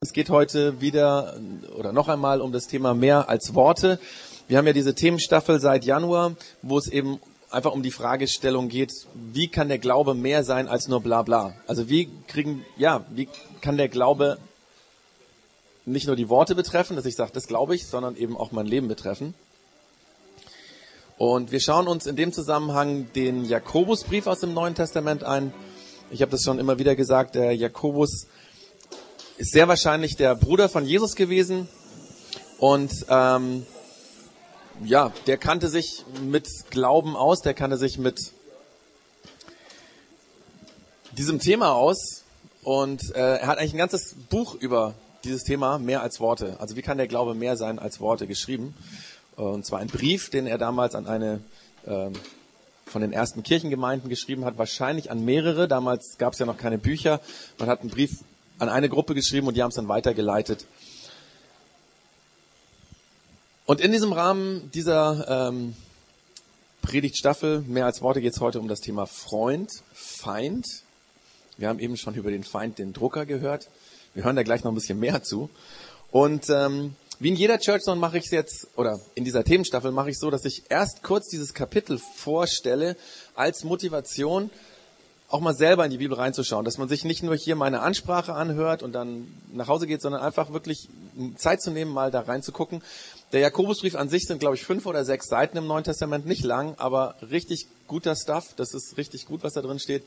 Es geht heute wieder oder noch einmal um das Thema mehr als Worte. Wir haben ja diese Themenstaffel seit Januar, wo es eben einfach um die Fragestellung geht, wie kann der Glaube mehr sein als nur bla bla? Also wie kriegen, ja, wie kann der Glaube nicht nur die Worte betreffen, dass ich sage, das glaube ich, sondern eben auch mein Leben betreffen. Und wir schauen uns in dem Zusammenhang den Jakobusbrief aus dem Neuen Testament ein. Ich habe das schon immer wieder gesagt, der Jakobus ist sehr wahrscheinlich der Bruder von Jesus gewesen und ähm, ja, der kannte sich mit Glauben aus, der kannte sich mit diesem Thema aus und äh, er hat eigentlich ein ganzes Buch über dieses Thema mehr als Worte. Also wie kann der Glaube mehr sein als Worte geschrieben? Und zwar ein Brief, den er damals an eine äh, von den ersten Kirchengemeinden geschrieben hat, wahrscheinlich an mehrere. Damals gab es ja noch keine Bücher. Man hat einen Brief an eine Gruppe geschrieben und die haben es dann weitergeleitet. Und in diesem Rahmen dieser ähm, Predigtstaffel, mehr als Worte, geht es heute um das Thema Freund, Feind. Wir haben eben schon über den Feind, den Drucker gehört. Wir hören da gleich noch ein bisschen mehr zu. Und ähm, wie in jeder Church Zone mache ich es jetzt, oder in dieser Themenstaffel mache ich so, dass ich erst kurz dieses Kapitel vorstelle als Motivation, auch mal selber in die Bibel reinzuschauen, dass man sich nicht nur hier meine Ansprache anhört und dann nach Hause geht, sondern einfach wirklich Zeit zu nehmen, mal da reinzugucken. Der Jakobusbrief an sich sind, glaube ich, fünf oder sechs Seiten im Neuen Testament, nicht lang, aber richtig guter Stuff. Das ist richtig gut, was da drin steht.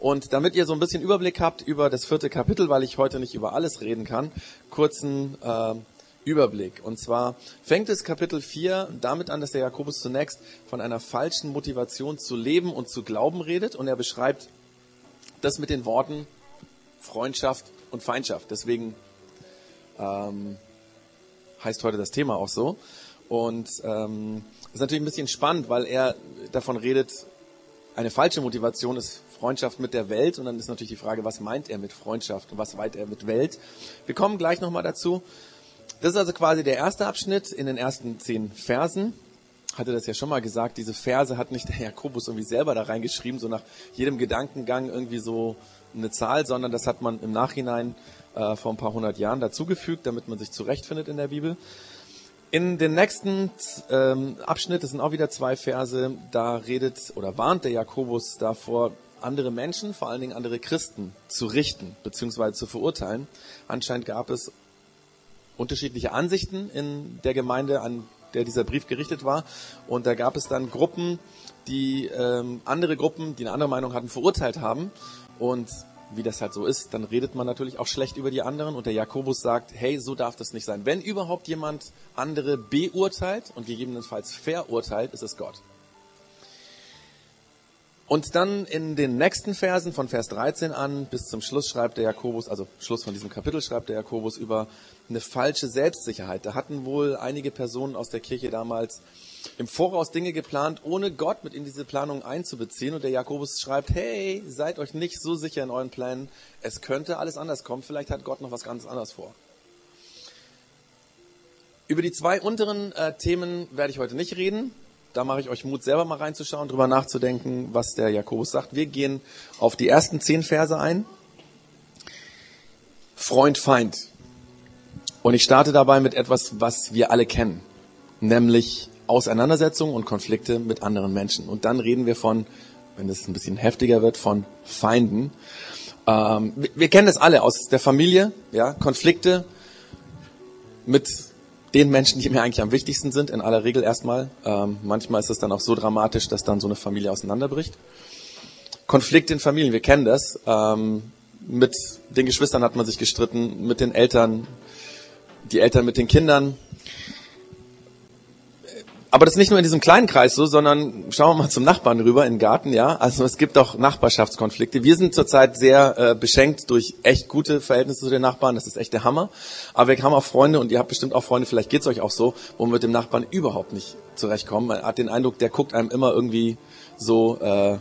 Und damit ihr so ein bisschen Überblick habt über das vierte Kapitel, weil ich heute nicht über alles reden kann, kurzen äh, Überblick. Und zwar fängt es Kapitel 4 damit an, dass der Jakobus zunächst von einer falschen Motivation zu leben und zu glauben redet und er beschreibt das mit den Worten Freundschaft und Feindschaft. Deswegen ähm, heißt heute das Thema auch so. Und ähm, ist natürlich ein bisschen spannend, weil er davon redet, eine falsche Motivation ist Freundschaft mit der Welt. Und dann ist natürlich die Frage, was meint er mit Freundschaft und was meint er mit Welt? Wir kommen gleich nochmal dazu. Das ist also quasi der erste Abschnitt in den ersten zehn Versen hatte das ja schon mal gesagt, diese Verse hat nicht der Jakobus irgendwie selber da reingeschrieben, so nach jedem Gedankengang irgendwie so eine Zahl, sondern das hat man im Nachhinein äh, vor ein paar hundert Jahren dazugefügt, damit man sich zurechtfindet in der Bibel. In den nächsten ähm, Abschnitt, das sind auch wieder zwei Verse, da redet oder warnt der Jakobus davor, andere Menschen, vor allen Dingen andere Christen, zu richten bzw. zu verurteilen. Anscheinend gab es unterschiedliche Ansichten in der Gemeinde an der dieser Brief gerichtet war. Und da gab es dann Gruppen, die ähm, andere Gruppen, die eine andere Meinung hatten, verurteilt haben. Und wie das halt so ist, dann redet man natürlich auch schlecht über die anderen. Und der Jakobus sagt, hey, so darf das nicht sein. Wenn überhaupt jemand andere beurteilt und gegebenenfalls verurteilt, ist es Gott. Und dann in den nächsten Versen von Vers 13 an bis zum Schluss schreibt der Jakobus, also Schluss von diesem Kapitel schreibt der Jakobus über eine falsche Selbstsicherheit. Da hatten wohl einige Personen aus der Kirche damals im Voraus Dinge geplant, ohne Gott mit in diese Planung einzubeziehen. Und der Jakobus schreibt, hey, seid euch nicht so sicher in euren Plänen. Es könnte alles anders kommen. Vielleicht hat Gott noch was ganz anderes vor. Über die zwei unteren äh, Themen werde ich heute nicht reden. Da mache ich euch Mut, selber mal reinzuschauen, drüber nachzudenken, was der Jakobus sagt. Wir gehen auf die ersten zehn Verse ein. Freund, Feind. Und ich starte dabei mit etwas, was wir alle kennen, nämlich Auseinandersetzungen und Konflikte mit anderen Menschen. Und dann reden wir von, wenn es ein bisschen heftiger wird, von Feinden. Ähm, wir kennen das alle aus der Familie, ja, Konflikte mit den Menschen, die mir eigentlich am wichtigsten sind, in aller Regel erstmal. Ähm, manchmal ist es dann auch so dramatisch, dass dann so eine Familie auseinanderbricht. Konflikt in Familien, wir kennen das. Ähm, mit den Geschwistern hat man sich gestritten, mit den Eltern, die Eltern mit den Kindern. Aber das ist nicht nur in diesem kleinen Kreis so, sondern schauen wir mal zum Nachbarn rüber in den Garten, ja. Also es gibt auch Nachbarschaftskonflikte. Wir sind zurzeit sehr äh, beschenkt durch echt gute Verhältnisse zu den Nachbarn. Das ist echt der Hammer. Aber wir haben auch Freunde und ihr habt bestimmt auch Freunde, vielleicht geht's euch auch so, wo man mit dem Nachbarn überhaupt nicht zurechtkommt. Man hat den Eindruck, der guckt einem immer irgendwie so äh,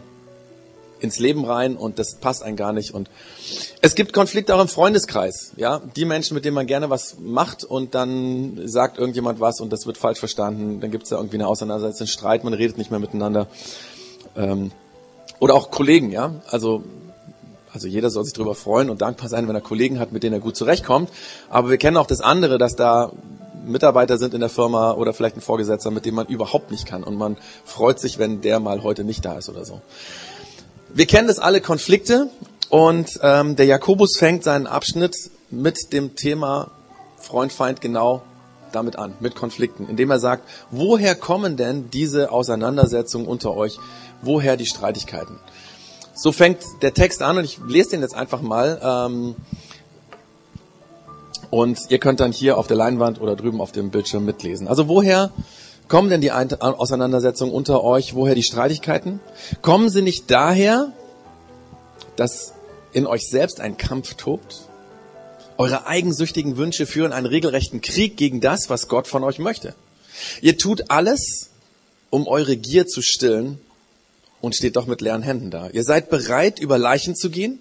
ins Leben rein und das passt einem gar nicht. Und es gibt Konflikte auch im Freundeskreis. Ja, die Menschen, mit denen man gerne was macht und dann sagt irgendjemand was und das wird falsch verstanden. Dann gibt es da irgendwie eine Auseinandersetzung, einen Streit, man redet nicht mehr miteinander. Ähm, oder auch Kollegen, ja. Also Also jeder soll sich darüber freuen und dankbar sein, wenn er Kollegen hat, mit denen er gut zurechtkommt. Aber wir kennen auch das andere, dass da Mitarbeiter sind in der Firma oder vielleicht ein Vorgesetzter, mit dem man überhaupt nicht kann. Und man freut sich, wenn der mal heute nicht da ist oder so. Wir kennen das alle Konflikte und ähm, der Jakobus fängt seinen Abschnitt mit dem Thema Freund, Feind genau damit an, mit Konflikten, indem er sagt, woher kommen denn diese Auseinandersetzungen unter euch? Woher die Streitigkeiten? So fängt der Text an und ich lese den jetzt einfach mal. Ähm, und ihr könnt dann hier auf der Leinwand oder drüben auf dem Bildschirm mitlesen. Also woher kommen denn die Auseinandersetzungen unter euch? Woher die Streitigkeiten? Kommen sie nicht daher, dass in euch selbst ein Kampf tobt? Eure eigensüchtigen Wünsche führen einen regelrechten Krieg gegen das, was Gott von euch möchte. Ihr tut alles, um eure Gier zu stillen und steht doch mit leeren Händen da. Ihr seid bereit, über Leichen zu gehen?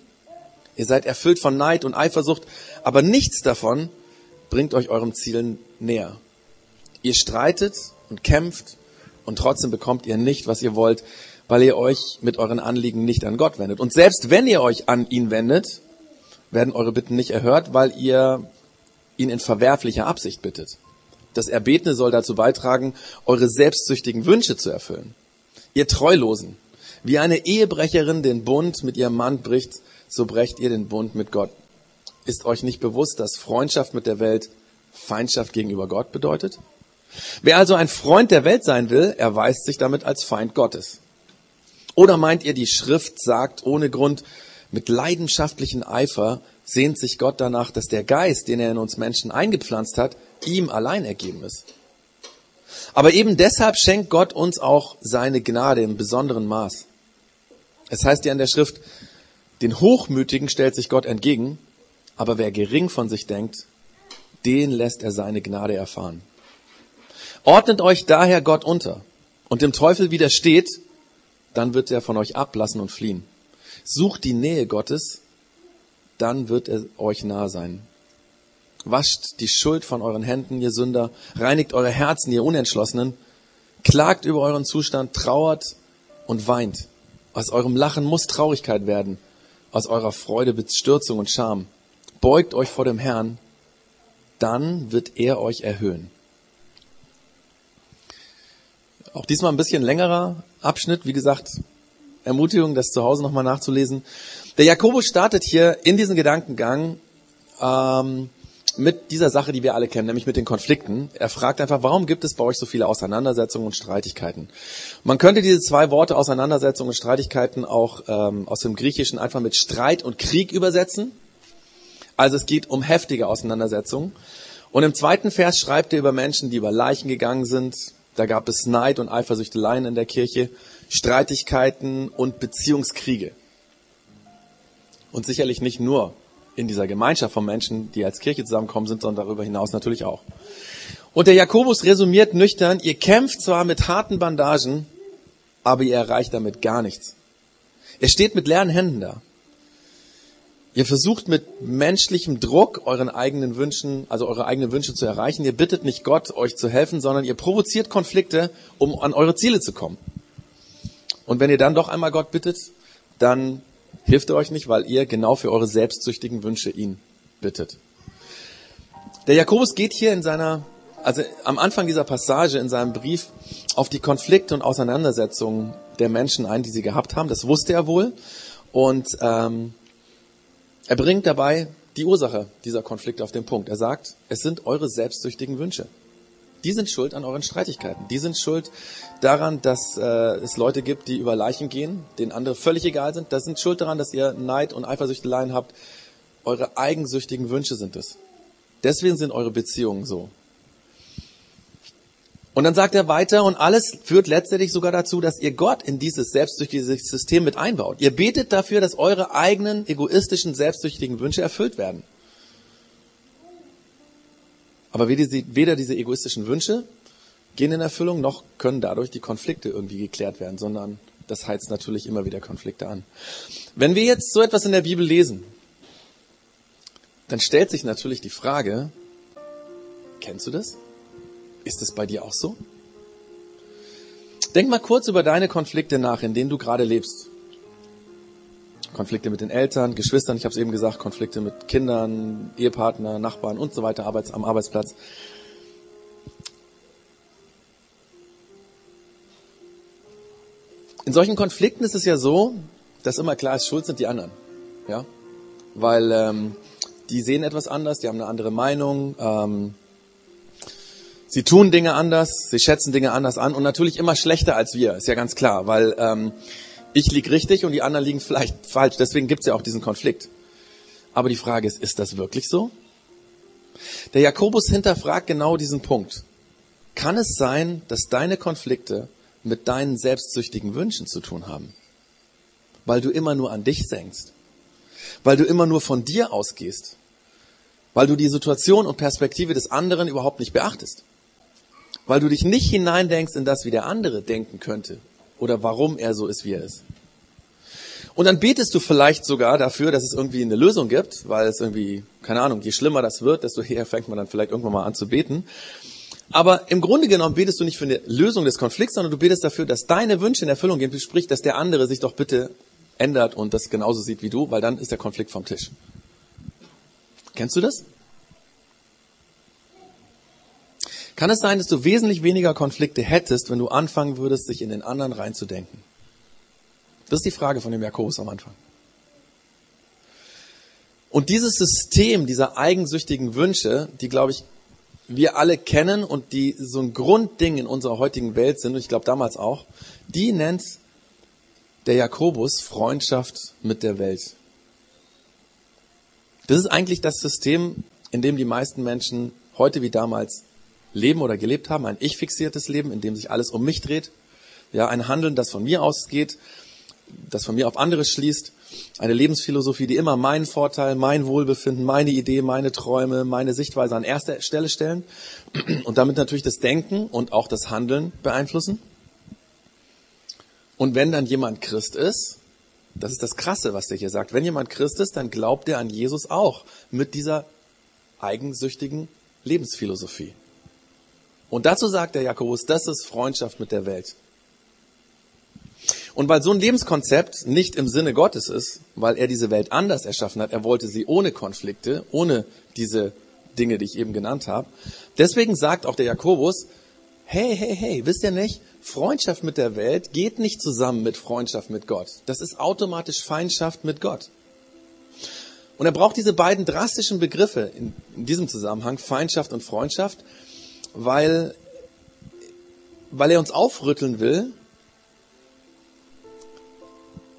Ihr seid erfüllt von Neid und Eifersucht, aber nichts davon bringt euch eurem Ziel näher. Ihr streitet und kämpft und trotzdem bekommt ihr nicht, was ihr wollt, weil ihr euch mit euren Anliegen nicht an Gott wendet. Und selbst wenn ihr euch an ihn wendet, werden eure Bitten nicht erhört, weil ihr ihn in verwerflicher Absicht bittet. Das Erbetene soll dazu beitragen, eure selbstsüchtigen Wünsche zu erfüllen. Ihr Treulosen, wie eine Ehebrecherin den Bund mit ihrem Mann bricht, so brecht ihr den Bund mit Gott. Ist euch nicht bewusst, dass Freundschaft mit der Welt Feindschaft gegenüber Gott bedeutet? Wer also ein Freund der Welt sein will, erweist sich damit als Feind Gottes. Oder meint ihr, die Schrift sagt ohne Grund, mit leidenschaftlichen Eifer sehnt sich Gott danach, dass der Geist, den er in uns Menschen eingepflanzt hat, ihm allein ergeben ist. Aber eben deshalb schenkt Gott uns auch seine Gnade im besonderen Maß. Es heißt ja in der Schrift, den Hochmütigen stellt sich Gott entgegen, aber wer gering von sich denkt, den lässt er seine Gnade erfahren. Ordnet euch daher Gott unter und dem Teufel widersteht, dann wird er von euch ablassen und fliehen. Sucht die Nähe Gottes, dann wird er euch nah sein. Wascht die Schuld von euren Händen, ihr Sünder, reinigt eure Herzen, ihr Unentschlossenen, klagt über euren Zustand, trauert und weint. Aus eurem Lachen muss Traurigkeit werden, aus eurer Freude Bestürzung und Scham. Beugt euch vor dem Herrn, dann wird er euch erhöhen. Auch diesmal ein bisschen längerer Abschnitt, wie gesagt, Ermutigung, das zu Hause nochmal nachzulesen. Der Jakobus startet hier in diesen Gedankengang ähm, mit dieser Sache, die wir alle kennen, nämlich mit den Konflikten. Er fragt einfach, warum gibt es bei euch so viele Auseinandersetzungen und Streitigkeiten? Man könnte diese zwei Worte Auseinandersetzungen und Streitigkeiten auch ähm, aus dem Griechischen einfach mit Streit und Krieg übersetzen. Also es geht um heftige Auseinandersetzungen. Und im zweiten Vers schreibt er über Menschen, die über Leichen gegangen sind. Da gab es Neid und Eifersüchteleien in der Kirche, Streitigkeiten und Beziehungskriege. Und sicherlich nicht nur in dieser Gemeinschaft von Menschen, die als Kirche zusammenkommen sind, sondern darüber hinaus natürlich auch. Und der Jakobus resümiert nüchtern, ihr kämpft zwar mit harten Bandagen, aber ihr erreicht damit gar nichts. Er steht mit leeren Händen da. Ihr versucht mit menschlichem Druck euren eigenen Wünschen, also eure eigenen Wünsche zu erreichen. Ihr bittet nicht Gott, euch zu helfen, sondern ihr provoziert Konflikte, um an eure Ziele zu kommen. Und wenn ihr dann doch einmal Gott bittet, dann hilft er euch nicht, weil ihr genau für eure selbstsüchtigen Wünsche ihn bittet. Der Jakobus geht hier in seiner, also am Anfang dieser Passage in seinem Brief auf die Konflikte und Auseinandersetzungen der Menschen ein, die sie gehabt haben. Das wusste er wohl. Und ähm, er bringt dabei die Ursache dieser Konflikte auf den Punkt. Er sagt, es sind eure selbstsüchtigen Wünsche. Die sind schuld an euren Streitigkeiten. Die sind schuld daran, dass äh, es Leute gibt, die über Leichen gehen, denen andere völlig egal sind. Das sind schuld daran, dass ihr Neid und Eifersüchteleien habt. Eure eigensüchtigen Wünsche sind es. Deswegen sind eure Beziehungen so. Und dann sagt er weiter, und alles führt letztendlich sogar dazu, dass ihr Gott in dieses selbstsüchtige System mit einbaut. Ihr betet dafür, dass eure eigenen egoistischen, selbstsüchtigen Wünsche erfüllt werden. Aber weder diese egoistischen Wünsche gehen in Erfüllung, noch können dadurch die Konflikte irgendwie geklärt werden, sondern das heizt natürlich immer wieder Konflikte an. Wenn wir jetzt so etwas in der Bibel lesen, dann stellt sich natürlich die Frage, kennst du das? Ist es bei dir auch so? Denk mal kurz über deine Konflikte nach, in denen du gerade lebst. Konflikte mit den Eltern, Geschwistern, ich habe es eben gesagt, Konflikte mit Kindern, Ehepartner, Nachbarn und so weiter Arbeits am Arbeitsplatz. In solchen Konflikten ist es ja so, dass immer klar ist, schuld sind die anderen. Ja? Weil ähm, die sehen etwas anders, die haben eine andere Meinung, ähm, sie tun Dinge anders, sie schätzen Dinge anders an und natürlich immer schlechter als wir, ist ja ganz klar, weil ähm, ich lieg richtig und die anderen liegen vielleicht falsch. Deswegen gibt's ja auch diesen Konflikt. Aber die Frage ist, ist das wirklich so? Der Jakobus hinterfragt genau diesen Punkt. Kann es sein, dass deine Konflikte mit deinen selbstsüchtigen Wünschen zu tun haben? Weil du immer nur an dich denkst. Weil du immer nur von dir ausgehst. Weil du die Situation und Perspektive des anderen überhaupt nicht beachtest. Weil du dich nicht hineindenkst in das, wie der andere denken könnte oder warum er so ist, wie er ist. Und dann betest du vielleicht sogar dafür, dass es irgendwie eine Lösung gibt, weil es irgendwie, keine Ahnung, je schlimmer das wird, desto eher fängt man dann vielleicht irgendwann mal an zu beten. Aber im Grunde genommen betest du nicht für eine Lösung des Konflikts, sondern du betest dafür, dass deine Wünsche in Erfüllung gehen, sprich, dass der andere sich doch bitte ändert und das genauso sieht wie du, weil dann ist der Konflikt vom Tisch. Kennst du das? Kann es sein, dass du wesentlich weniger Konflikte hättest, wenn du anfangen würdest, sich in den anderen reinzudenken? Das ist die Frage von dem Jakobus am Anfang. Und dieses System dieser eigensüchtigen Wünsche, die, glaube ich, wir alle kennen und die so ein Grundding in unserer heutigen Welt sind, und ich glaube damals auch, die nennt der Jakobus Freundschaft mit der Welt. Das ist eigentlich das System, in dem die meisten Menschen heute wie damals leben oder gelebt haben, ein ich-fixiertes Leben, in dem sich alles um mich dreht. Ja, ein Handeln, das von mir ausgeht, das von mir auf andere schließt. Eine Lebensphilosophie, die immer meinen Vorteil, mein Wohlbefinden, meine Idee, meine Träume, meine Sichtweise an erster Stelle stellen und damit natürlich das Denken und auch das Handeln beeinflussen. Und wenn dann jemand Christ ist, das ist das Krasse, was der hier sagt, wenn jemand Christ ist, dann glaubt er an Jesus auch mit dieser eigensüchtigen Lebensphilosophie. Und dazu sagt der Jakobus, das ist Freundschaft mit der Welt. Und weil so ein Lebenskonzept nicht im Sinne Gottes ist, weil er diese Welt anders erschaffen hat, er wollte sie ohne Konflikte, ohne diese Dinge, die ich eben genannt habe. Deswegen sagt auch der Jakobus, hey, hey, hey, wisst ihr nicht, Freundschaft mit der Welt geht nicht zusammen mit Freundschaft mit Gott. Das ist automatisch Feindschaft mit Gott. Und er braucht diese beiden drastischen Begriffe in, in diesem Zusammenhang, Feindschaft und Freundschaft, weil, weil er uns aufrütteln will,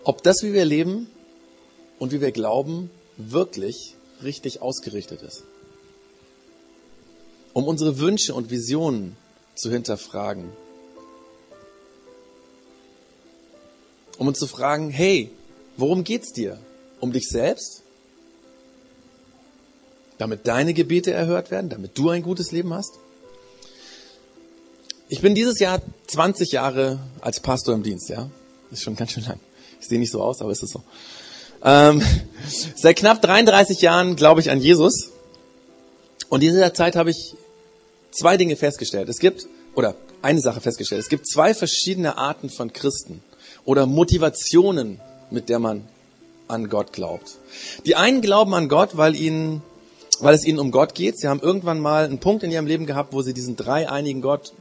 ob das, wie wir leben und wie wir glauben, wirklich richtig ausgerichtet ist. Um unsere Wünsche und Visionen zu hinterfragen. Um uns zu fragen, hey, worum geht's dir? Um dich selbst? Damit deine Gebete erhört werden, damit du ein gutes Leben hast? Ich bin dieses Jahr 20 Jahre als Pastor im Dienst, ja. Ist schon ganz schön lang. Ich sehe nicht so aus, aber es ist so. Ähm, seit knapp 33 Jahren glaube ich an Jesus. Und in dieser Zeit habe ich zwei Dinge festgestellt. Es gibt, oder eine Sache festgestellt. Es gibt zwei verschiedene Arten von Christen oder Motivationen, mit der man an Gott glaubt. Die einen glauben an Gott, weil ihnen, weil es ihnen um Gott geht. Sie haben irgendwann mal einen Punkt in ihrem Leben gehabt, wo sie diesen dreieinigen Gott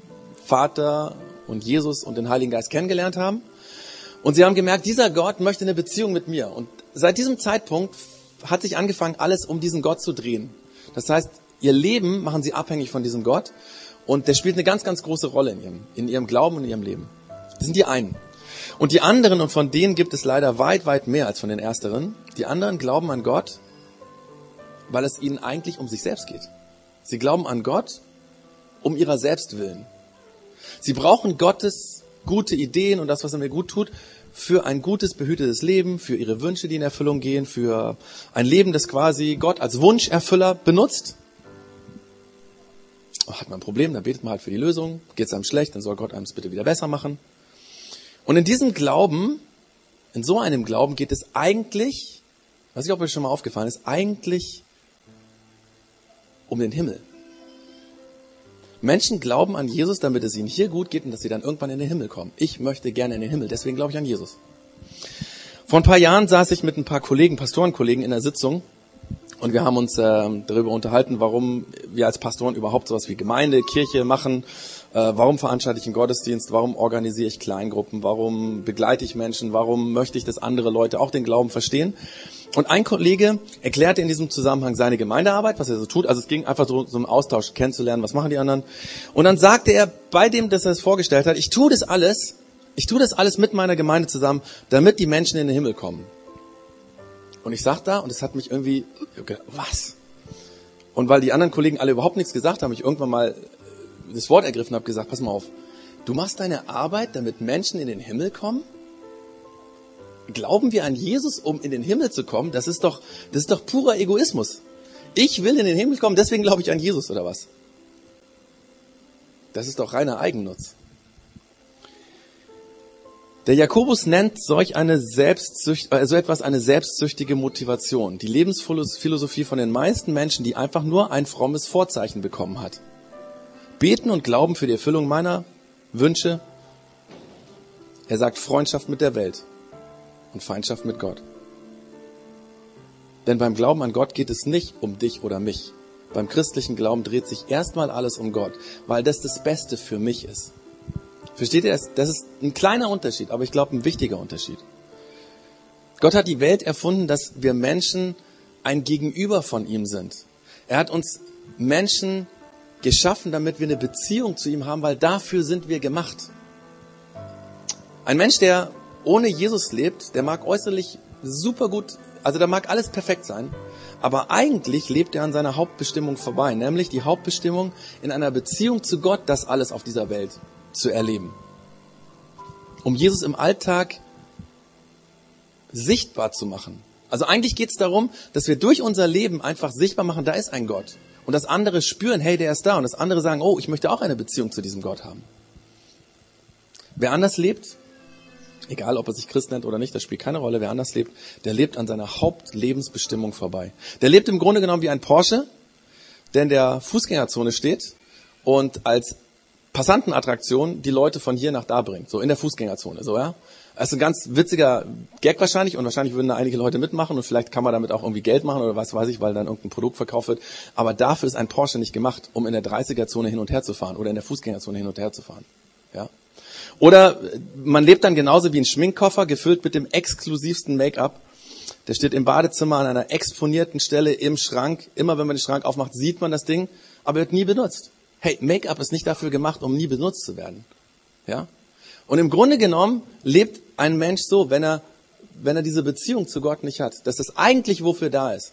Vater und Jesus und den Heiligen Geist kennengelernt haben. Und sie haben gemerkt, dieser Gott möchte eine Beziehung mit mir. Und seit diesem Zeitpunkt hat sich angefangen, alles um diesen Gott zu drehen. Das heißt, ihr Leben machen sie abhängig von diesem Gott. Und der spielt eine ganz, ganz große Rolle in ihrem, in ihrem Glauben und in ihrem Leben. Das sind die einen. Und die anderen, und von denen gibt es leider weit, weit mehr als von den ersteren, die anderen glauben an Gott, weil es ihnen eigentlich um sich selbst geht. Sie glauben an Gott um ihrer selbst willen. Sie brauchen Gottes gute Ideen und das, was er mir gut tut, für ein gutes, behütetes Leben, für ihre Wünsche, die in Erfüllung gehen, für ein Leben, das quasi Gott als Wunscherfüller benutzt. Oh, hat man ein Problem, dann betet man halt für die Lösung. Geht es einem schlecht, dann soll Gott einem es bitte wieder besser machen. Und in diesem Glauben, in so einem Glauben geht es eigentlich, weiß ich, ob euch schon mal aufgefallen ist, eigentlich um den Himmel. Menschen glauben an Jesus, damit es ihnen hier gut geht und dass sie dann irgendwann in den Himmel kommen. Ich möchte gerne in den Himmel, deswegen glaube ich an Jesus. Vor ein paar Jahren saß ich mit ein paar Kollegen, Pastorenkollegen in der Sitzung und wir haben uns äh, darüber unterhalten, warum wir als Pastoren überhaupt sowas wie Gemeinde, Kirche machen, äh, warum veranstalte ich einen Gottesdienst, warum organisiere ich Kleingruppen, warum begleite ich Menschen, warum möchte ich, dass andere Leute auch den Glauben verstehen. Und ein Kollege erklärte in diesem Zusammenhang seine Gemeindearbeit, was er so tut. Also es ging einfach so, so einen Austausch kennenzulernen, was machen die anderen. Und dann sagte er bei dem, dass er es vorgestellt hat, ich tue das alles, ich tue das alles mit meiner Gemeinde zusammen, damit die Menschen in den Himmel kommen. Und ich sag da, und es hat mich irgendwie, was? Und weil die anderen Kollegen alle überhaupt nichts gesagt haben, ich irgendwann mal das Wort ergriffen habe, gesagt, pass mal auf, du machst deine Arbeit, damit Menschen in den Himmel kommen? Glauben wir an Jesus, um in den Himmel zu kommen? Das ist doch, das ist doch purer Egoismus. Ich will in den Himmel kommen, deswegen glaube ich an Jesus oder was? Das ist doch reiner Eigennutz. Der Jakobus nennt solch eine Selbstsücht, äh, so etwas eine selbstsüchtige Motivation. Die Lebensphilosophie von den meisten Menschen, die einfach nur ein frommes Vorzeichen bekommen hat. Beten und glauben für die Erfüllung meiner Wünsche. Er sagt Freundschaft mit der Welt und Feindschaft mit Gott. Denn beim Glauben an Gott geht es nicht um dich oder mich. Beim christlichen Glauben dreht sich erstmal alles um Gott, weil das das Beste für mich ist. Versteht ihr das? Das ist ein kleiner Unterschied, aber ich glaube ein wichtiger Unterschied. Gott hat die Welt erfunden, dass wir Menschen ein Gegenüber von ihm sind. Er hat uns Menschen geschaffen, damit wir eine Beziehung zu ihm haben, weil dafür sind wir gemacht. Ein Mensch, der ohne Jesus lebt, der mag äußerlich super gut, also da mag alles perfekt sein, aber eigentlich lebt er an seiner Hauptbestimmung vorbei, nämlich die Hauptbestimmung in einer Beziehung zu Gott, das alles auf dieser Welt zu erleben. Um Jesus im Alltag sichtbar zu machen. Also eigentlich geht es darum, dass wir durch unser Leben einfach sichtbar machen, da ist ein Gott. Und das andere spüren, hey, der ist da. Und das andere sagen, oh, ich möchte auch eine Beziehung zu diesem Gott haben. Wer anders lebt, egal ob er sich Christ nennt oder nicht, das spielt keine Rolle, wer anders lebt, der lebt an seiner Hauptlebensbestimmung vorbei. Der lebt im Grunde genommen wie ein Porsche, der in der Fußgängerzone steht und als Passantenattraktion die Leute von hier nach da bringt, so in der Fußgängerzone, so ja. Das ist ein ganz witziger Gag wahrscheinlich und wahrscheinlich würden da einige Leute mitmachen und vielleicht kann man damit auch irgendwie Geld machen oder was weiß ich, weil dann irgendein Produkt verkauft wird. Aber dafür ist ein Porsche nicht gemacht, um in der 30er-Zone hin und her zu fahren oder in der Fußgängerzone hin und her zu fahren. Ja. Oder man lebt dann genauso wie ein Schminkkoffer, gefüllt mit dem exklusivsten Make-up. Der steht im Badezimmer an einer exponierten Stelle im Schrank. Immer wenn man den Schrank aufmacht, sieht man das Ding, aber wird nie benutzt. Hey, Make-up ist nicht dafür gemacht, um nie benutzt zu werden. Ja? Und im Grunde genommen lebt ein Mensch so, wenn er, wenn er diese Beziehung zu Gott nicht hat, dass das eigentlich wofür da ist,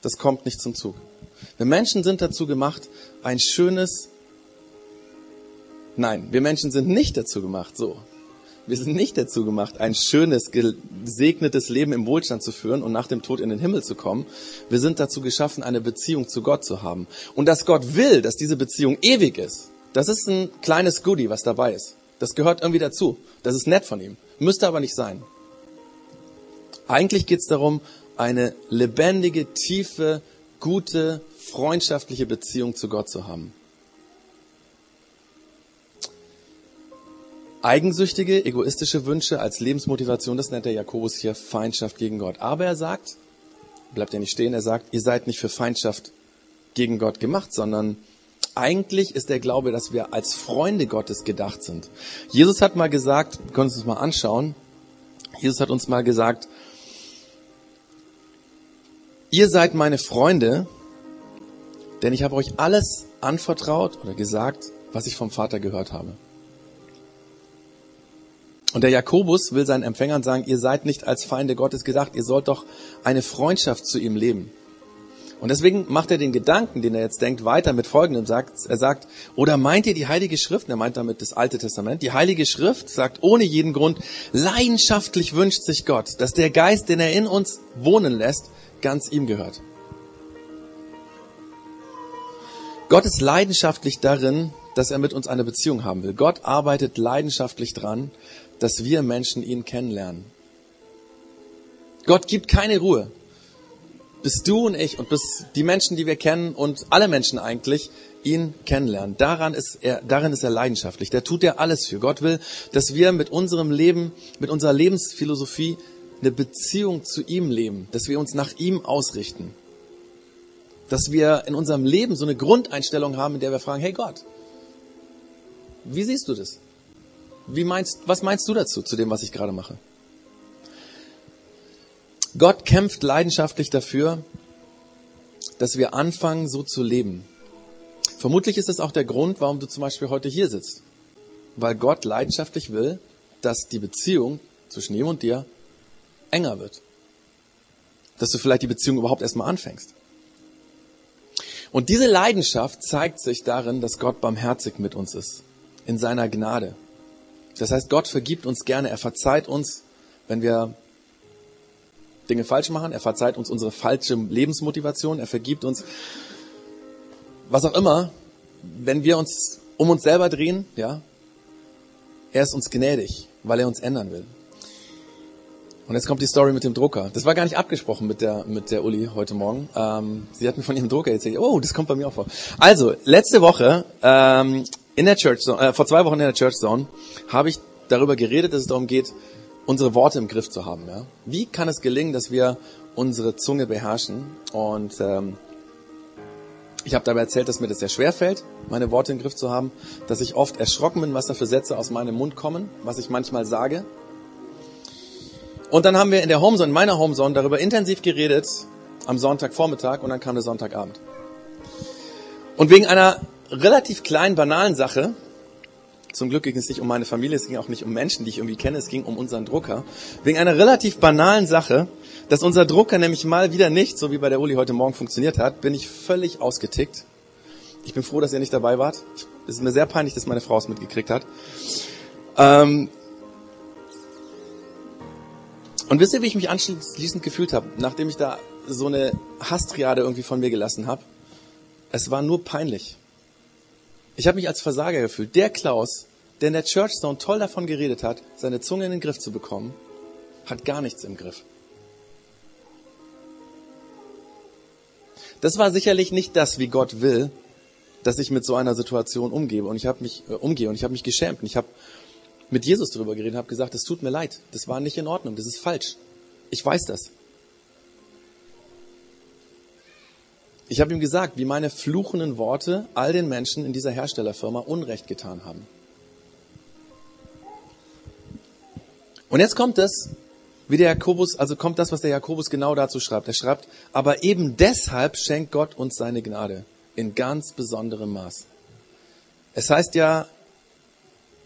das kommt nicht zum Zug. Wir Menschen sind dazu gemacht, ein schönes, nein, wir Menschen sind nicht dazu gemacht, so. Wir sind nicht dazu gemacht, ein schönes, gesegnetes Leben im Wohlstand zu führen und nach dem Tod in den Himmel zu kommen. Wir sind dazu geschaffen, eine Beziehung zu Gott zu haben. Und dass Gott will, dass diese Beziehung ewig ist, das ist ein kleines Goodie, was dabei ist. Das gehört irgendwie dazu. Das ist nett von ihm. Müsste aber nicht sein. Eigentlich geht es darum, eine lebendige, tiefe, gute, freundschaftliche Beziehung zu Gott zu haben. Eigensüchtige, egoistische Wünsche als Lebensmotivation, das nennt der Jakobus hier Feindschaft gegen Gott. Aber er sagt, bleibt ja nicht stehen, er sagt, ihr seid nicht für Feindschaft gegen Gott gemacht, sondern eigentlich ist der Glaube, dass wir als Freunde Gottes gedacht sind. Jesus hat mal gesagt, wir können uns das mal anschauen, Jesus hat uns mal gesagt, ihr seid meine Freunde, denn ich habe euch alles anvertraut oder gesagt, was ich vom Vater gehört habe. Und der Jakobus will seinen Empfängern sagen, ihr seid nicht als Feinde Gottes gedacht, ihr sollt doch eine Freundschaft zu ihm leben. Und deswegen macht er den Gedanken, den er jetzt denkt, weiter mit folgendem sagt, er sagt, oder meint ihr die Heilige Schrift, er meint damit das Alte Testament, die Heilige Schrift sagt ohne jeden Grund, leidenschaftlich wünscht sich Gott, dass der Geist, den er in uns wohnen lässt, ganz ihm gehört. Gott ist leidenschaftlich darin, dass er mit uns eine Beziehung haben will. Gott arbeitet leidenschaftlich dran, dass wir Menschen ihn kennenlernen. Gott gibt keine Ruhe, bis du und ich und bis die Menschen, die wir kennen und alle Menschen eigentlich ihn kennenlernen. Daran ist er, darin ist er leidenschaftlich. Der tut ja alles für. Gott will, dass wir mit unserem Leben, mit unserer Lebensphilosophie eine Beziehung zu ihm leben, dass wir uns nach ihm ausrichten. Dass wir in unserem Leben so eine Grundeinstellung haben, in der wir fragen, hey Gott, wie siehst du das? Wie meinst, was meinst du dazu, zu dem, was ich gerade mache? Gott kämpft leidenschaftlich dafür, dass wir anfangen, so zu leben. Vermutlich ist es auch der Grund, warum du zum Beispiel heute hier sitzt. Weil Gott leidenschaftlich will, dass die Beziehung zwischen ihm und dir enger wird. Dass du vielleicht die Beziehung überhaupt erstmal anfängst. Und diese Leidenschaft zeigt sich darin, dass Gott barmherzig mit uns ist. In seiner Gnade. Das heißt, Gott vergibt uns gerne. Er verzeiht uns, wenn wir Dinge falsch machen. Er verzeiht uns unsere falsche Lebensmotivation. Er vergibt uns, was auch immer, wenn wir uns um uns selber drehen, ja. Er ist uns gnädig, weil er uns ändern will. Und jetzt kommt die Story mit dem Drucker. Das war gar nicht abgesprochen mit der, mit der Uli heute Morgen. Ähm, sie hat mir von ihrem Drucker erzählt. Oh, das kommt bei mir auch vor. Also, letzte Woche, ähm, in der Church Zone, äh, vor zwei Wochen in der Church Zone, habe ich darüber geredet, dass es darum geht, unsere Worte im Griff zu haben. Ja? Wie kann es gelingen, dass wir unsere Zunge beherrschen? Und ähm, ich habe dabei erzählt, dass mir das sehr schwer fällt, meine Worte im Griff zu haben, dass ich oft erschrocken bin, was da für Sätze aus meinem Mund kommen, was ich manchmal sage. Und dann haben wir in der Homezone, in meiner Homezone, darüber intensiv geredet am Sonntagvormittag und dann kam der Sonntagabend. Und wegen einer relativ kleinen, banalen Sache zum Glück ging es nicht um meine Familie, es ging auch nicht um Menschen, die ich irgendwie kenne, es ging um unseren Drucker. Wegen einer relativ banalen Sache, dass unser Drucker nämlich mal wieder nicht, so wie bei der Uli heute Morgen funktioniert hat, bin ich völlig ausgetickt. Ich bin froh, dass ihr nicht dabei wart. Es ist mir sehr peinlich, dass meine Frau es mitgekriegt hat. Ähm und wisst ihr, wie ich mich anschließend gefühlt habe, nachdem ich da so eine Hastriade irgendwie von mir gelassen habe? Es war nur peinlich. Ich habe mich als Versager gefühlt. Der Klaus, der in der Church Zone toll davon geredet hat, seine Zunge in den Griff zu bekommen, hat gar nichts im Griff. Das war sicherlich nicht das, wie Gott will, dass ich mit so einer Situation umgehe. Und ich habe mich äh, umgehe und ich habe mich geschämt. Und ich habe mit Jesus darüber geredet, habe gesagt, es tut mir leid, das war nicht in Ordnung, das ist falsch. Ich weiß das. Ich habe ihm gesagt, wie meine fluchenden Worte all den Menschen in dieser Herstellerfirma Unrecht getan haben. Und jetzt kommt es, wie der Jakobus, also kommt das, was der Jakobus genau dazu schreibt. Er schreibt, aber eben deshalb schenkt Gott uns seine Gnade in ganz besonderem Maß. Es heißt ja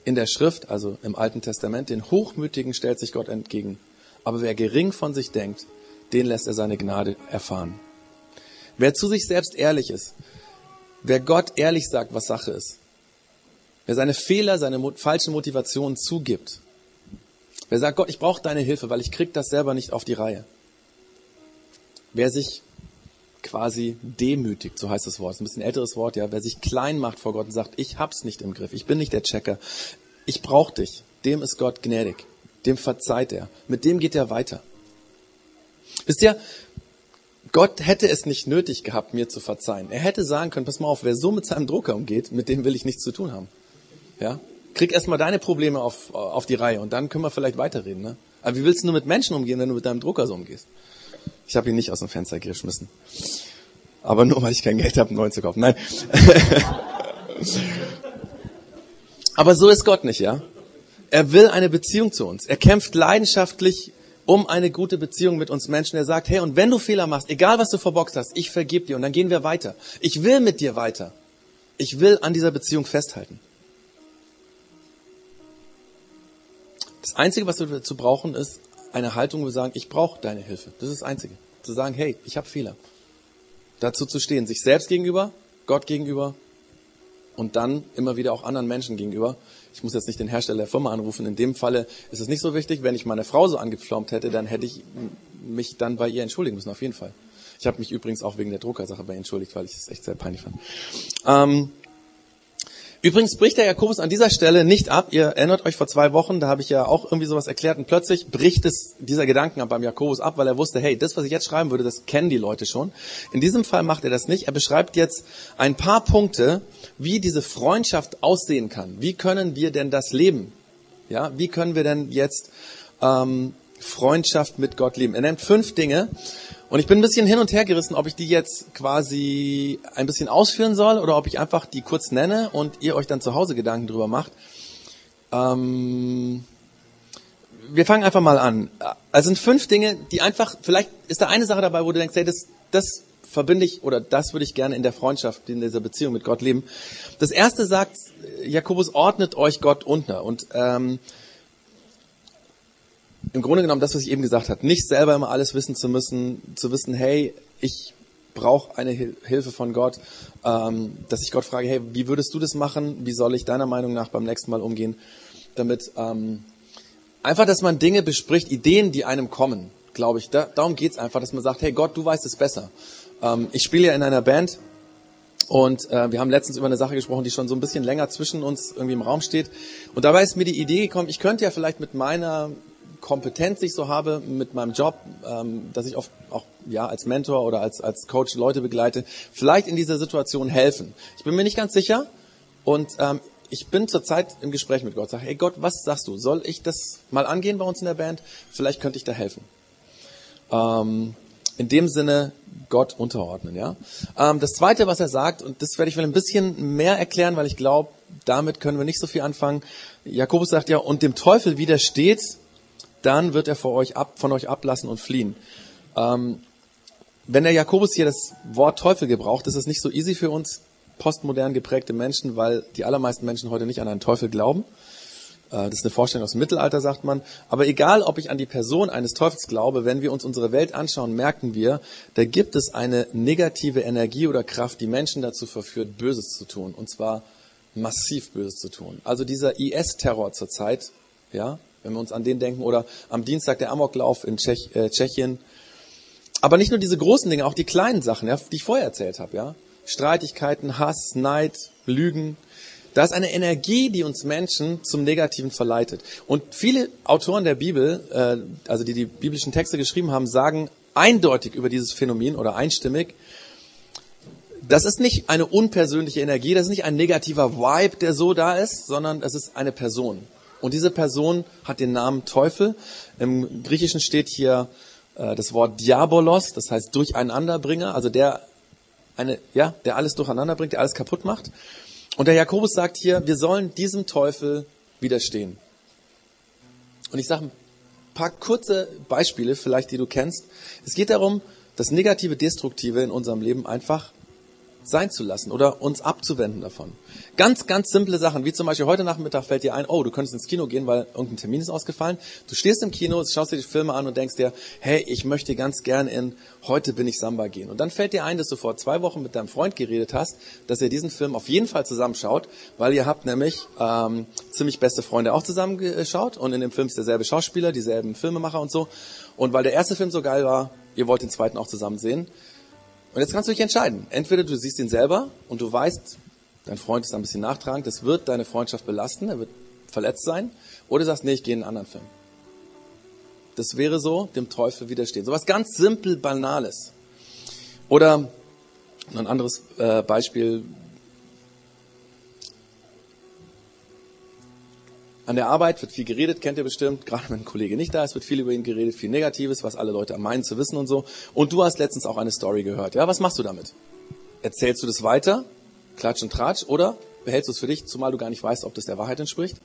in der Schrift, also im Alten Testament, den Hochmütigen stellt sich Gott entgegen. Aber wer gering von sich denkt, den lässt er seine Gnade erfahren. Wer zu sich selbst ehrlich ist, wer Gott ehrlich sagt, was Sache ist, wer seine Fehler, seine falschen Motivationen zugibt, wer sagt, Gott, ich brauche deine Hilfe, weil ich krieg das selber nicht auf die Reihe. Wer sich quasi demütigt, so heißt das Wort, ist ein bisschen älteres Wort, ja, wer sich klein macht vor Gott und sagt, ich hab's nicht im Griff, ich bin nicht der Checker, ich brauche dich, dem ist Gott gnädig, dem verzeiht er, mit dem geht er weiter. Wisst ihr, Gott hätte es nicht nötig gehabt, mir zu verzeihen. Er hätte sagen können, pass mal auf, wer so mit seinem Drucker umgeht, mit dem will ich nichts zu tun haben. Ja? Krieg erstmal deine Probleme auf, auf die Reihe und dann können wir vielleicht weiterreden. Ne? Aber wie willst du nur mit Menschen umgehen, wenn du mit deinem Drucker so umgehst? Ich habe ihn nicht aus dem Fenster geschmissen. Aber nur, weil ich kein Geld habe, einen neuen zu kaufen. Nein. Aber so ist Gott nicht, ja? Er will eine Beziehung zu uns. Er kämpft leidenschaftlich um eine gute Beziehung mit uns Menschen. Er sagt, hey, und wenn du Fehler machst, egal was du verboxt hast, ich vergib dir und dann gehen wir weiter. Ich will mit dir weiter. Ich will an dieser Beziehung festhalten. Das Einzige, was wir dazu brauchen, ist eine Haltung, wo wir sagen, ich brauche deine Hilfe. Das ist das Einzige. Zu sagen, hey, ich habe Fehler. Dazu zu stehen, sich selbst gegenüber, Gott gegenüber und dann immer wieder auch anderen Menschen gegenüber. Ich muss jetzt nicht den Hersteller der Firma anrufen. In dem Falle ist es nicht so wichtig. Wenn ich meine Frau so angepflaumt hätte, dann hätte ich mich dann bei ihr entschuldigen müssen, auf jeden Fall. Ich habe mich übrigens auch wegen der Druckersache bei ihr entschuldigt, weil ich es echt sehr peinlich fand. Ähm, Übrigens bricht der Jakobus an dieser Stelle nicht ab. Ihr erinnert euch vor zwei Wochen, da habe ich ja auch irgendwie sowas erklärt und plötzlich bricht es dieser Gedanken beim Jakobus ab, weil er wusste, hey, das, was ich jetzt schreiben würde, das kennen die Leute schon. In diesem Fall macht er das nicht. Er beschreibt jetzt ein paar Punkte, wie diese Freundschaft aussehen kann. Wie können wir denn das leben? Ja, wie können wir denn jetzt ähm, Freundschaft mit Gott leben. Er nennt fünf Dinge. Und ich bin ein bisschen hin und her gerissen, ob ich die jetzt quasi ein bisschen ausführen soll oder ob ich einfach die kurz nenne und ihr euch dann zu Hause Gedanken drüber macht. Ähm, wir fangen einfach mal an. Also sind fünf Dinge, die einfach, vielleicht ist da eine Sache dabei, wo du denkst, hey, das, das verbinde ich oder das würde ich gerne in der Freundschaft, in dieser Beziehung mit Gott leben. Das erste sagt, Jakobus ordnet euch Gott unter. Und ähm, im Grunde genommen das, was ich eben gesagt habe, nicht selber immer alles wissen zu müssen, zu wissen, hey, ich brauche eine Hilfe von Gott, ähm, dass ich Gott frage, hey, wie würdest du das machen? Wie soll ich deiner Meinung nach beim nächsten Mal umgehen? Damit ähm, einfach, dass man Dinge bespricht, Ideen, die einem kommen, glaube ich. Da, darum geht's einfach, dass man sagt, hey Gott, du weißt es besser. Ähm, ich spiele ja in einer Band und äh, wir haben letztens über eine Sache gesprochen, die schon so ein bisschen länger zwischen uns irgendwie im Raum steht. Und dabei ist mir die Idee gekommen, ich könnte ja vielleicht mit meiner Kompetenz, die ich so habe, mit meinem Job, ähm, dass ich oft auch ja als Mentor oder als als Coach Leute begleite, vielleicht in dieser Situation helfen. Ich bin mir nicht ganz sicher und ähm, ich bin zurzeit im Gespräch mit Gott. Sag, hey Gott, was sagst du? Soll ich das mal angehen bei uns in der Band? Vielleicht könnte ich da helfen. Ähm, in dem Sinne Gott unterordnen. Ja. Ähm, das Zweite, was er sagt, und das werde ich mal ein bisschen mehr erklären, weil ich glaube, damit können wir nicht so viel anfangen. Jakobus sagt ja, und dem Teufel widersteht, dann wird er vor euch ab, von euch ablassen und fliehen. Ähm, wenn der Jakobus hier das Wort Teufel gebraucht, ist es nicht so easy für uns postmodern geprägte Menschen, weil die allermeisten Menschen heute nicht an einen Teufel glauben. Äh, das ist eine Vorstellung aus dem Mittelalter, sagt man. Aber egal, ob ich an die Person eines Teufels glaube, wenn wir uns unsere Welt anschauen, merken wir, da gibt es eine negative Energie oder Kraft, die Menschen dazu verführt, Böses zu tun. Und zwar massiv Böses zu tun. Also dieser IS-Terror zurzeit, ja, wenn wir uns an den denken, oder am Dienstag der Amoklauf in Tschech, äh, Tschechien. Aber nicht nur diese großen Dinge, auch die kleinen Sachen, ja, die ich vorher erzählt habe, ja. Streitigkeiten, Hass, Neid, Lügen, da ist eine Energie, die uns Menschen zum Negativen verleitet. Und viele Autoren der Bibel, äh, also die die biblischen Texte geschrieben haben, sagen eindeutig über dieses Phänomen oder einstimmig, das ist nicht eine unpersönliche Energie, das ist nicht ein negativer Vibe, der so da ist, sondern es ist eine Person. Und diese Person hat den Namen Teufel. Im Griechischen steht hier äh, das Wort Diabolos, das heißt Durcheinanderbringer, also der eine, ja, der alles durcheinander bringt, der alles kaputt macht. Und der Jakobus sagt hier, wir sollen diesem Teufel widerstehen. Und ich sage ein paar kurze Beispiele, vielleicht die du kennst. Es geht darum, das Negative, Destruktive in unserem Leben einfach sein zu lassen oder uns abzuwenden davon. Ganz, ganz simple Sachen, wie zum Beispiel heute Nachmittag fällt dir ein, oh, du könntest ins Kino gehen, weil irgendein Termin ist ausgefallen. Du stehst im Kino, schaust dir die Filme an und denkst dir, hey, ich möchte ganz gern in Heute bin ich Samba gehen. Und dann fällt dir ein, dass du vor zwei Wochen mit deinem Freund geredet hast, dass ihr diesen Film auf jeden Fall zusammenschaut, weil ihr habt nämlich ähm, ziemlich beste Freunde auch zusammengeschaut und in dem Film ist derselbe Schauspieler, dieselben Filmemacher und so. Und weil der erste Film so geil war, ihr wollt den zweiten auch zusammen sehen. Und jetzt kannst du dich entscheiden. Entweder du siehst ihn selber und du weißt, dein Freund ist ein bisschen nachtragend, das wird deine Freundschaft belasten, er wird verletzt sein, oder du sagst, nee, ich gehe in einen anderen Film. Das wäre so, dem Teufel widerstehen. So was ganz simpel Banales. Oder ein anderes äh, Beispiel, An der Arbeit wird viel geredet, kennt ihr bestimmt. Gerade wenn ein Kollege nicht da ist, wird viel über ihn geredet, viel Negatives, was alle Leute meinen zu wissen und so. Und du hast letztens auch eine Story gehört. Ja, was machst du damit? Erzählst du das weiter? Klatsch und Tratsch? Oder behältst du es für dich, zumal du gar nicht weißt, ob das der Wahrheit entspricht?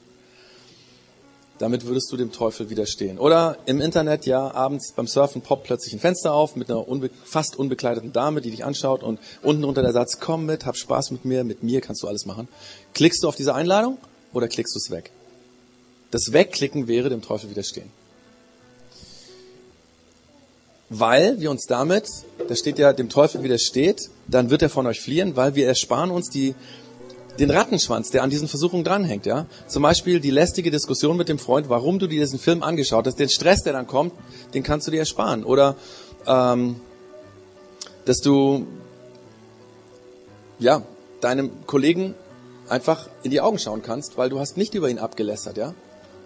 Damit würdest du dem Teufel widerstehen. Oder im Internet, ja, abends beim Surfen poppt plötzlich ein Fenster auf mit einer unbe fast unbekleideten Dame, die dich anschaut und unten unter der Satz, komm mit, hab Spaß mit mir, mit mir kannst du alles machen. Klickst du auf diese Einladung oder klickst du es weg? Das Wegklicken wäre dem Teufel widerstehen. Weil wir uns damit, da steht ja, dem Teufel widersteht, dann wird er von euch fliehen, weil wir ersparen uns die, den Rattenschwanz, der an diesen Versuchungen dranhängt, ja. Zum Beispiel die lästige Diskussion mit dem Freund, warum du dir diesen Film angeschaut hast, den Stress, der dann kommt, den kannst du dir ersparen. Oder, ähm, dass du, ja, deinem Kollegen einfach in die Augen schauen kannst, weil du hast nicht über ihn abgelästert, ja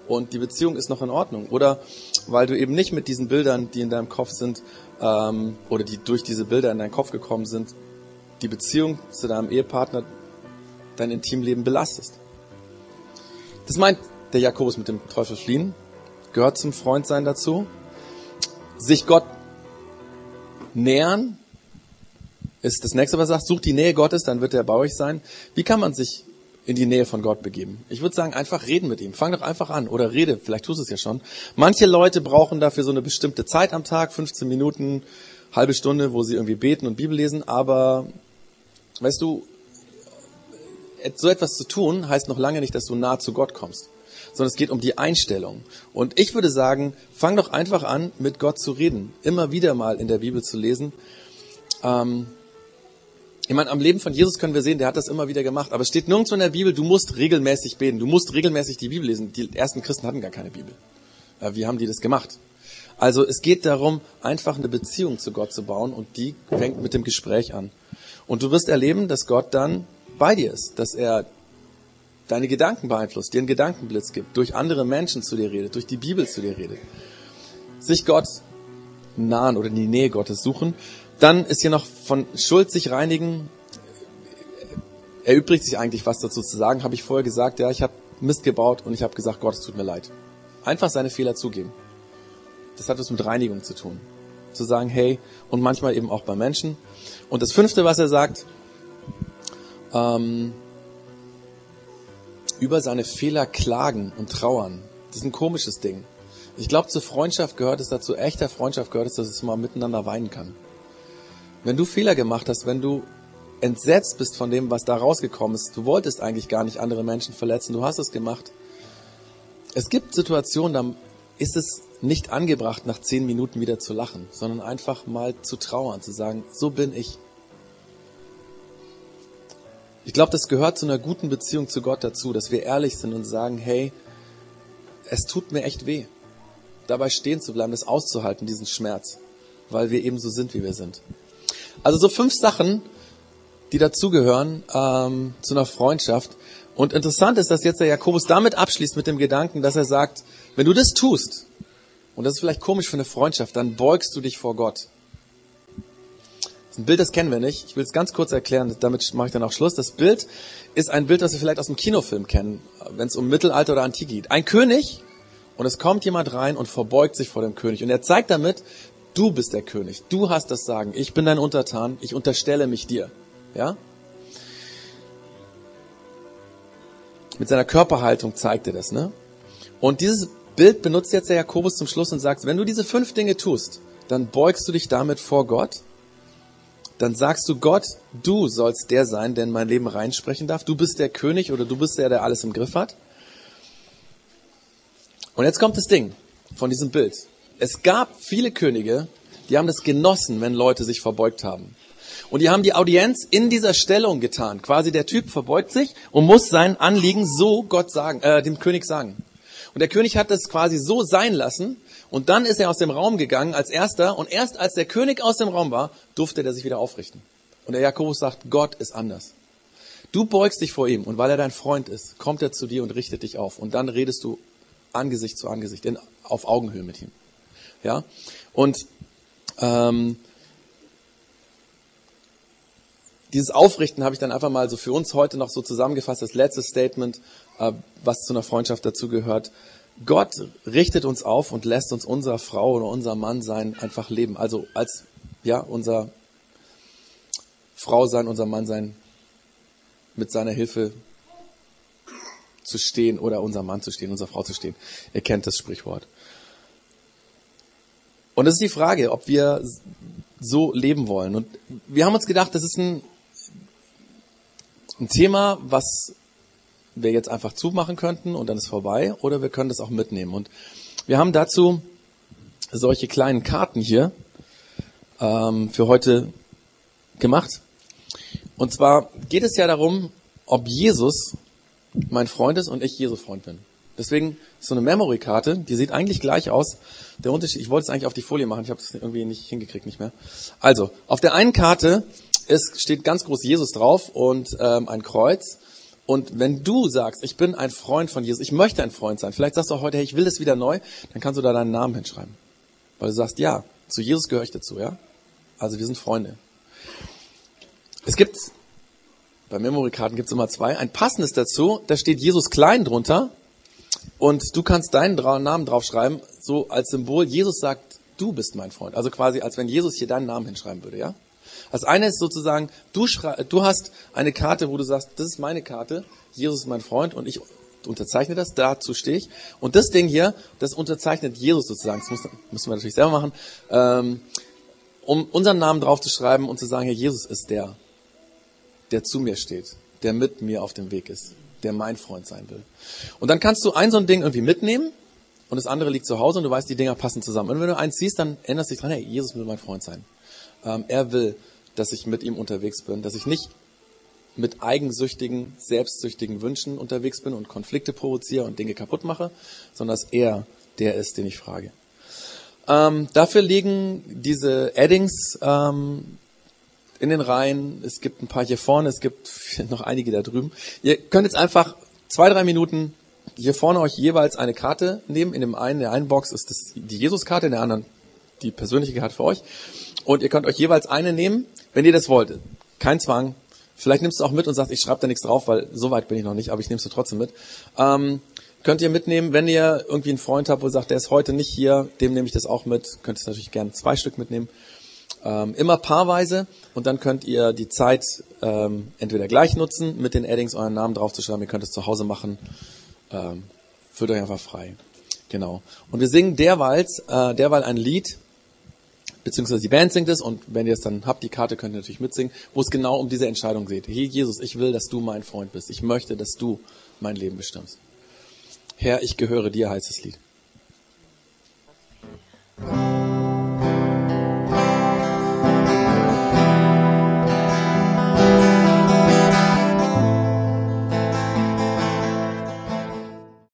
und die Beziehung ist noch in Ordnung. Oder weil du eben nicht mit diesen Bildern, die in deinem Kopf sind, ähm, oder die durch diese Bilder in deinen Kopf gekommen sind, die Beziehung zu deinem Ehepartner, dein Intimleben belastest. Das meint der Jakobus mit dem Teufel fliehen. gehört zum Freundsein dazu. Sich Gott nähern ist das nächste, was er sagt. Sucht die Nähe Gottes, dann wird er bei euch sein. Wie kann man sich in die Nähe von Gott begeben? Ich würde sagen, einfach reden mit ihm. Fang doch einfach an oder rede. Vielleicht tust du es ja schon. Manche Leute brauchen dafür so eine bestimmte Zeit am Tag, 15 Minuten, halbe Stunde, wo sie irgendwie beten und Bibel lesen. Aber weißt du, so etwas zu tun heißt noch lange nicht, dass du nah zu Gott kommst sondern es geht um die Einstellung. Und ich würde sagen, fang doch einfach an, mit Gott zu reden. Immer wieder mal in der Bibel zu lesen. Ähm, ich meine, am Leben von Jesus können wir sehen, der hat das immer wieder gemacht. Aber es steht nirgendwo in der Bibel, du musst regelmäßig beten. Du musst regelmäßig die Bibel lesen. Die ersten Christen hatten gar keine Bibel. Wie haben die das gemacht? Also es geht darum, einfach eine Beziehung zu Gott zu bauen und die fängt mit dem Gespräch an. Und du wirst erleben, dass Gott dann bei dir ist, dass er deine Gedanken beeinflusst, dir einen Gedankenblitz gibt, durch andere Menschen zu dir redet, durch die Bibel zu dir redet. Sich Gott nahen oder in die Nähe Gottes suchen. Dann ist hier noch von Schuld sich reinigen. Erübrigt sich eigentlich was dazu zu sagen. Habe ich vorher gesagt, ja, ich habe Mist gebaut und ich habe gesagt, Gott, es tut mir leid. Einfach seine Fehler zugeben. Das hat was mit Reinigung zu tun. Zu sagen, hey, und manchmal eben auch bei Menschen. Und das fünfte, was er sagt, ähm, über seine Fehler klagen und trauern. Das ist ein komisches Ding. Ich glaube, zur Freundschaft gehört es dazu, echter Freundschaft gehört es, dass es mal miteinander weinen kann. Wenn du Fehler gemacht hast, wenn du entsetzt bist von dem, was da rausgekommen ist, du wolltest eigentlich gar nicht andere Menschen verletzen, du hast es gemacht. Es gibt Situationen, da ist es nicht angebracht, nach zehn Minuten wieder zu lachen, sondern einfach mal zu trauern, zu sagen, so bin ich. Ich glaube, das gehört zu einer guten Beziehung zu Gott dazu, dass wir ehrlich sind und sagen, hey, es tut mir echt weh. Dabei stehen zu bleiben, das auszuhalten, diesen Schmerz, weil wir eben so sind, wie wir sind. Also so fünf Sachen, die dazugehören ähm, zu einer Freundschaft. Und interessant ist, dass jetzt der Jakobus damit abschließt mit dem Gedanken, dass er sagt, wenn du das tust, und das ist vielleicht komisch für eine Freundschaft, dann beugst du dich vor Gott. Das ist ein Bild, das kennen wir nicht. Ich will es ganz kurz erklären, damit mache ich dann auch Schluss. Das Bild ist ein Bild, das wir vielleicht aus dem Kinofilm kennen, wenn es um Mittelalter oder Antike geht. Ein König und es kommt jemand rein und verbeugt sich vor dem König. Und er zeigt damit, du bist der König, du hast das Sagen, ich bin dein Untertan, ich unterstelle mich dir. Ja? Mit seiner Körperhaltung zeigt er das, ne? Und dieses Bild benutzt jetzt der Jakobus zum Schluss und sagt, wenn du diese fünf Dinge tust, dann beugst du dich damit vor Gott dann sagst du Gott, du sollst der sein, der in mein Leben reinsprechen darf. Du bist der König oder du bist der, der alles im Griff hat. Und jetzt kommt das Ding von diesem Bild. Es gab viele Könige, die haben das genossen, wenn Leute sich verbeugt haben. Und die haben die Audienz in dieser Stellung getan. Quasi der Typ verbeugt sich und muss sein Anliegen so Gott sagen, äh, dem König sagen. Und der König hat das quasi so sein lassen, und dann ist er aus dem Raum gegangen als erster und erst als der König aus dem Raum war, durfte er sich wieder aufrichten. Und der Jakobus sagt, Gott ist anders. Du beugst dich vor ihm und weil er dein Freund ist, kommt er zu dir und richtet dich auf. Und dann redest du Angesicht zu Angesicht, in, auf Augenhöhe mit ihm. Ja? Und ähm, dieses Aufrichten habe ich dann einfach mal so für uns heute noch so zusammengefasst, das letzte Statement, äh, was zu einer Freundschaft dazugehört. Gott richtet uns auf und lässt uns unserer Frau oder unser Mann sein einfach leben. Also als, ja, unser Frau sein, unser Mann sein, mit seiner Hilfe zu stehen oder unser Mann zu stehen, unserer Frau zu stehen. Ihr kennt das Sprichwort. Und es ist die Frage, ob wir so leben wollen. Und wir haben uns gedacht, das ist ein, ein Thema, was wir jetzt einfach zumachen könnten und dann ist vorbei, oder wir können das auch mitnehmen. Und wir haben dazu solche kleinen Karten hier ähm, für heute gemacht. Und zwar geht es ja darum, ob Jesus mein Freund ist und ich Jesu Freund bin. Deswegen so eine Memory-Karte, die sieht eigentlich gleich aus. Der Unterschied, ich wollte es eigentlich auf die Folie machen, ich habe es irgendwie nicht hingekriegt, nicht mehr. Also, auf der einen Karte ist, steht ganz groß Jesus drauf und ähm, ein Kreuz. Und wenn du sagst, ich bin ein Freund von Jesus, ich möchte ein Freund sein, vielleicht sagst du auch heute, hey, ich will das wieder neu, dann kannst du da deinen Namen hinschreiben. Weil du sagst, ja, zu Jesus gehöre ich dazu, ja? Also wir sind Freunde. Es gibt, bei Memory-Karten gibt es immer zwei, ein passendes dazu, da steht Jesus klein drunter, Und du kannst deinen Namen draufschreiben, so als Symbol. Jesus sagt, du bist mein Freund. Also quasi, als wenn Jesus hier deinen Namen hinschreiben würde, ja? Das eine ist sozusagen, du, du hast eine Karte, wo du sagst, das ist meine Karte, Jesus ist mein Freund und ich unterzeichne das, dazu stehe ich. Und das Ding hier, das unterzeichnet Jesus sozusagen. Das müssen wir natürlich selber machen. Ähm, um unseren Namen draufzuschreiben und zu sagen, Herr Jesus ist der, der zu mir steht, der mit mir auf dem Weg ist, der mein Freund sein will. Und dann kannst du ein so ein Ding irgendwie mitnehmen und das andere liegt zu Hause und du weißt, die Dinger passen zusammen. Und wenn du eins siehst, dann du dich dran, hey, Jesus will mein Freund sein. Ähm, er will, dass ich mit ihm unterwegs bin, dass ich nicht mit eigensüchtigen, selbstsüchtigen Wünschen unterwegs bin und Konflikte provoziere und Dinge kaputt mache, sondern dass er der ist, den ich frage. Ähm, dafür liegen diese Addings ähm, in den Reihen. Es gibt ein paar hier vorne, es gibt noch einige da drüben. Ihr könnt jetzt einfach zwei, drei Minuten hier vorne euch jeweils eine Karte nehmen. In dem einen, der einen Box ist das die Jesus-Karte, in der anderen die persönliche Karte für euch. Und ihr könnt euch jeweils eine nehmen, wenn ihr das wollt. Kein Zwang. Vielleicht nimmst du auch mit und sagst, ich schreibe da nichts drauf, weil so weit bin ich noch nicht, aber ich nehme es trotzdem mit. Ähm, könnt ihr mitnehmen, wenn ihr irgendwie einen Freund habt, wo ihr sagt, der ist heute nicht hier, dem nehme ich das auch mit. Könnt ihr natürlich gerne zwei Stück mitnehmen. Ähm, immer paarweise und dann könnt ihr die Zeit ähm, entweder gleich nutzen, mit den Addings euren Namen draufzuschreiben, ihr könnt es zu Hause machen. Ähm, fühlt euch einfach frei. Genau. Und wir singen derweil, äh, derweil ein Lied, beziehungsweise die Band singt es und wenn ihr es dann habt, die Karte könnt ihr natürlich mitsingen, wo es genau um diese Entscheidung geht. Hey Jesus, ich will, dass du mein Freund bist. Ich möchte, dass du mein Leben bestimmst. Herr, ich gehöre dir, heißt das Lied.